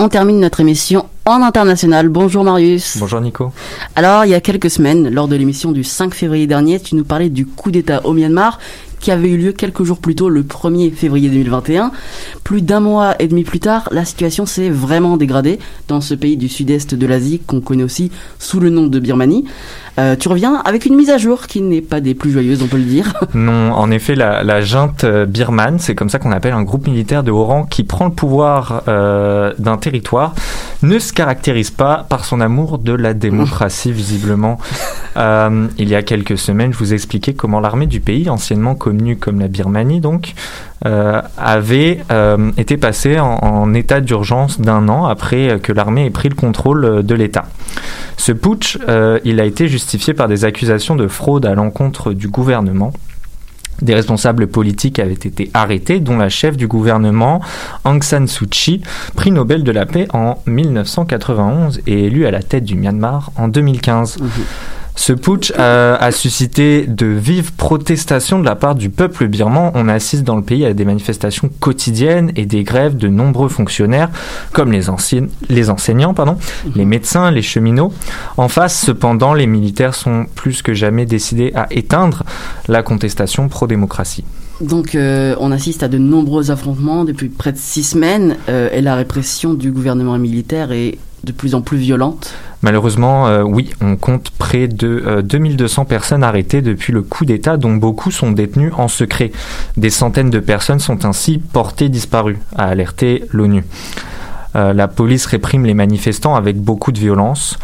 On termine notre émission en international. Bonjour Marius. Bonjour Nico. Alors, il y a quelques semaines, lors de l'émission du 5 février dernier, tu nous parlais du coup d'État au Myanmar qui avait eu lieu quelques jours plus tôt, le 1er février 2021. Plus d'un mois et demi plus tard, la situation s'est vraiment dégradée dans ce pays du sud-est de l'Asie qu'on connaît aussi sous le nom de Birmanie. Euh, tu reviens avec une mise à jour qui n'est pas des plus joyeuses, on peut le dire. Non, en effet, la, la junte euh, birmane, c'est comme ça qu'on appelle un groupe militaire de haut rang qui prend le pouvoir euh, d'un territoire, ne se caractérise pas par son amour de la démocratie, visiblement. Euh, il y a quelques semaines, je vous expliquais comment l'armée du pays, anciennement connue comme la Birmanie, donc, euh, avait euh, été passée en, état d'urgence d'un an après que l'armée ait pris le contrôle euh, de l'État. Ce putsch, il a été justifié par des accusations de fraude à l'encontre du gouvernement. Des responsables politiques avaient été arrêtés, dont la chef du gouvernement, Aung San Suu Kyi, prix Nobel de la paix en 1991 et élue à la tête du Myanmar en 2015. Ce putsch a suscité de vives protestations de la part du peuple birman. On assiste dans le pays à des manifestations quotidiennes et des grèves de nombreux fonctionnaires, comme les, enseignants, les médecins, les cheminots. En face, cependant, les militaires sont plus que jamais décidés à éteindre la contestation pro-démocratie. Donc euh, on assiste à de nombreux affrontements depuis près de six semaines euh, et la répression du gouvernement militaire est de plus en plus violente. Malheureusement, euh, oui, on compte près de euh, 2200 personnes arrêtées depuis le coup d'État, dont beaucoup sont détenues en secret. Des centaines de personnes sont ainsi portées disparues, a alerté l'ONU. Euh, la police réprime les manifestants avec beaucoup de violence.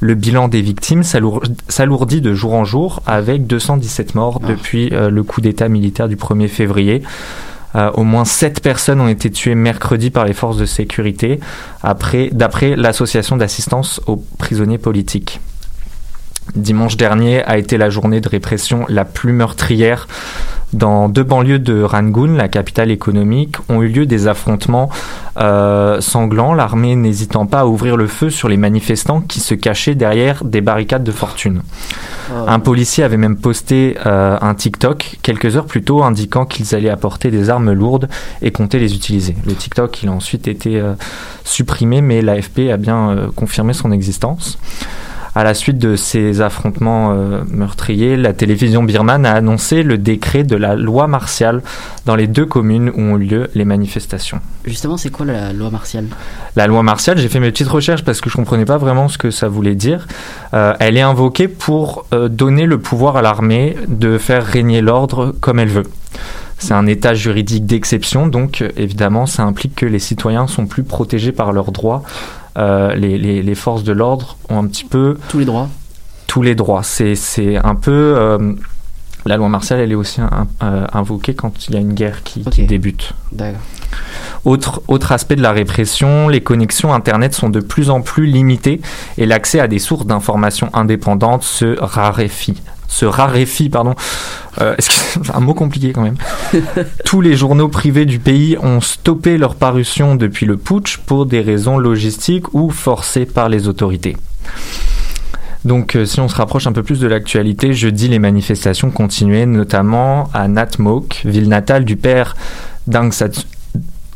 Le bilan des victimes s'alour- s'alourdit de jour en jour avec 217 morts depuis euh, le coup d'État militaire du 1er février. Euh, au moins 7 personnes ont été tuées mercredi par les forces de sécurité, après, d'après l'association d'assistance aux prisonniers politiques. Dimanche dernier a été la journée de répression la plus meurtrière dans deux banlieues de Rangoon, la capitale économique, ont eu lieu des affrontements euh, sanglants, l'armée n'hésitant pas à ouvrir le feu sur les manifestants qui se cachaient derrière des barricades de fortune. Un policier avait même posté euh, un TikTok quelques heures plus tôt indiquant qu'ils allaient apporter des armes lourdes et comptaient les utiliser. Le TikTok, il a ensuite été euh, supprimé, mais l'AFP a bien confirmé son existence. À la suite de ces affrontements euh, meurtriers, la télévision birmane a annoncé le décret de la loi martiale dans les deux communes où ont eu lieu les manifestations. Justement, c'est quoi la loi martiale? La loi martiale, j'ai fait mes petites recherches parce que je comprenais pas vraiment ce que ça voulait dire. Euh, elle est invoquée pour euh, donner le pouvoir à l'armée de faire régner l'ordre comme elle veut. C'est un état juridique d'exception, donc évidemment, ça implique que les citoyens sont plus protégés par leurs droits. Euh, les, les- les forces de l'ordre ont un petit peu Tous les droits. tous les droits. C'est un peu euh, la loi martiale, elle est aussi un- euh, invoquée quand il y a une guerre qui, qui débute. D'accord. Autre, autre aspect de la répression, les connexions Internet sont de plus en plus limitées et l'accès à des sources d'informations indépendantes se raréfie. Se raréfie, pardon. Euh, un mot compliqué quand même Tous les journaux privés du pays ont stoppé leur parution depuis le putsch pour des raisons logistiques ou forcées par les autorités. Donc, euh, si on se rapproche un peu plus de l'actualité, jeudi, les manifestations continuaient, notamment à Natmok, ville natale du père d'Aung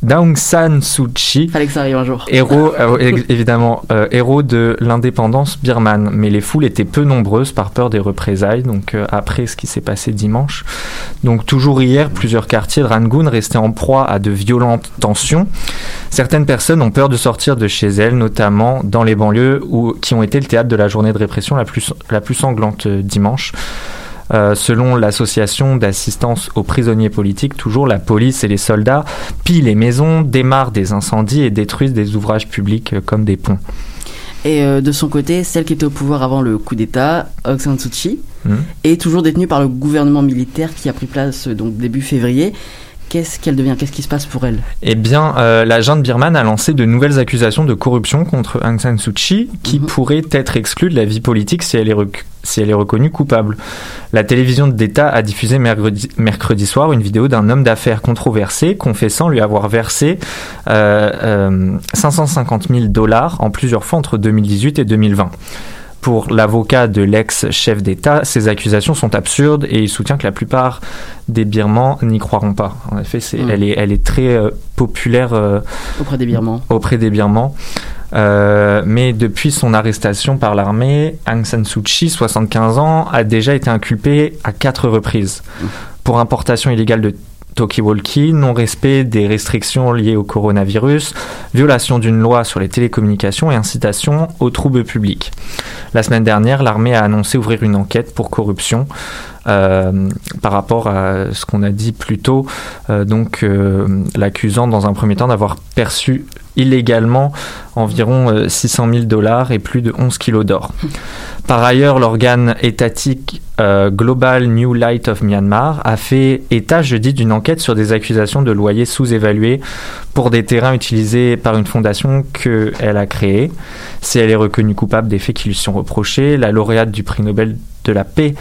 d'Aung San Suu Kyi. Fallait que ça arrive un jour. Héros, euh, évidemment, euh, héros de l'indépendance birmane. Mais les foules étaient peu nombreuses par peur des représailles, donc euh, après ce qui s'est passé dimanche. Donc toujours hier, plusieurs quartiers de Rangoon restaient en proie à de violentes tensions. Certaines personnes ont peur de sortir de chez elles, notamment dans les banlieues où, qui ont été le théâtre de la journée de répression la plus, la plus sanglante dimanche. Euh, selon l'association d'assistance aux prisonniers politiques, toujours la police et les soldats pillent les maisons, démarrent des incendies et détruisent des ouvrages publics euh, comme des ponts. Et euh, de son côté, celle qui était au pouvoir avant le coup d'État, Aung San Suu Kyi, Mhm. est toujours détenue par le gouvernement militaire qui a pris place donc début février. Qu'est-ce qu'elle devient? Qu'est-ce qui se passe pour elle? Eh bien, euh, la junte birmane a lancé de nouvelles accusations de corruption contre Aung San Suu Kyi, qui pourrait être exclue de la vie politique si elle est, rec- si elle est reconnue coupable. La télévision d'État a diffusé mercredi, mercredi soir une vidéo d'un homme d'affaires controversé confessant lui avoir versé euh, euh, 550 000 dollars en plusieurs fois entre 2018 et 2020. Pour l'avocat de l'ex-chef d'État, ces accusations sont absurdes et il soutient que la plupart des Birmans n'y croiront pas. En effet, c'est, Mm. elle, est, elle est très euh, populaire euh, auprès des Birmans. auprès des Birmans. Euh, mais depuis son arrestation par l'armée, Aung San Suu Kyi, 75 ans, a déjà été inculpé à quatre reprises pour importation illégale de talkie-walkie, non-respect des restrictions liées au coronavirus, violation d'une loi sur les télécommunications et incitation aux troubles publics. La semaine dernière, l'armée a annoncé ouvrir une enquête pour corruption euh, par rapport à ce qu'on a dit plus tôt, euh, donc euh, l'accusant dans un premier temps d'avoir perçu illégalement environ euh, 600 000 dollars et plus de 11 kilos d'or. Par ailleurs, l'organe étatique euh, Global New Light of Myanmar a fait état jeudi d'une enquête sur des accusations de loyers sous-évalués pour des terrains utilisés par une fondation qu'elle a créée. Si elle est reconnue coupable des faits qui lui sont reprochés, la lauréate du prix Nobel de la paix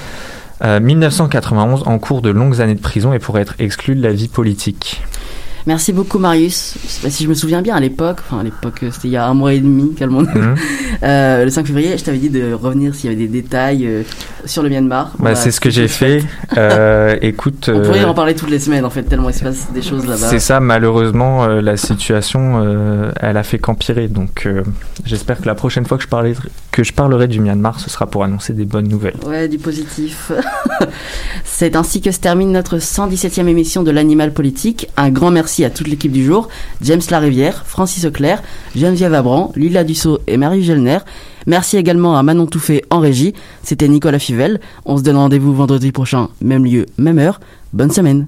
euh, 1991 en cours de longues années de prison et pourrait être exclue de la vie politique. Merci beaucoup Marius. Si je me souviens bien à l'époque, enfin à l'époque euh, c'était il y a un mois et demi, calmons Mhm. euh, le 5 février, je t'avais dit de revenir s'il y avait des détails euh, sur le Myanmar. Bah, c'est ce que j'ai fait. Euh, écoute, On pourrait en parler toutes les semaines en fait, tellement il se passe des choses là-bas. c'est ça. Malheureusement, la situation, elle a fait qu'empirer. Donc, j'espère que la prochaine fois que je parlerai que je parlerai du Myanmar, ce sera pour annoncer des bonnes nouvelles. Ouais, du positif. C'est ainsi que se termine notre 117e émission de l'Animal Politique. Un grand merci à toute l'équipe du jour. James Larivière, Francis Auclair, Geneviève Abran, Lila Dussault et Marie Gelner. Merci également à Manon Touffet en régie. C'était Nicolas Fivel. On se donne rendez-vous vendredi prochain, même lieu, même heure. Bonne semaine.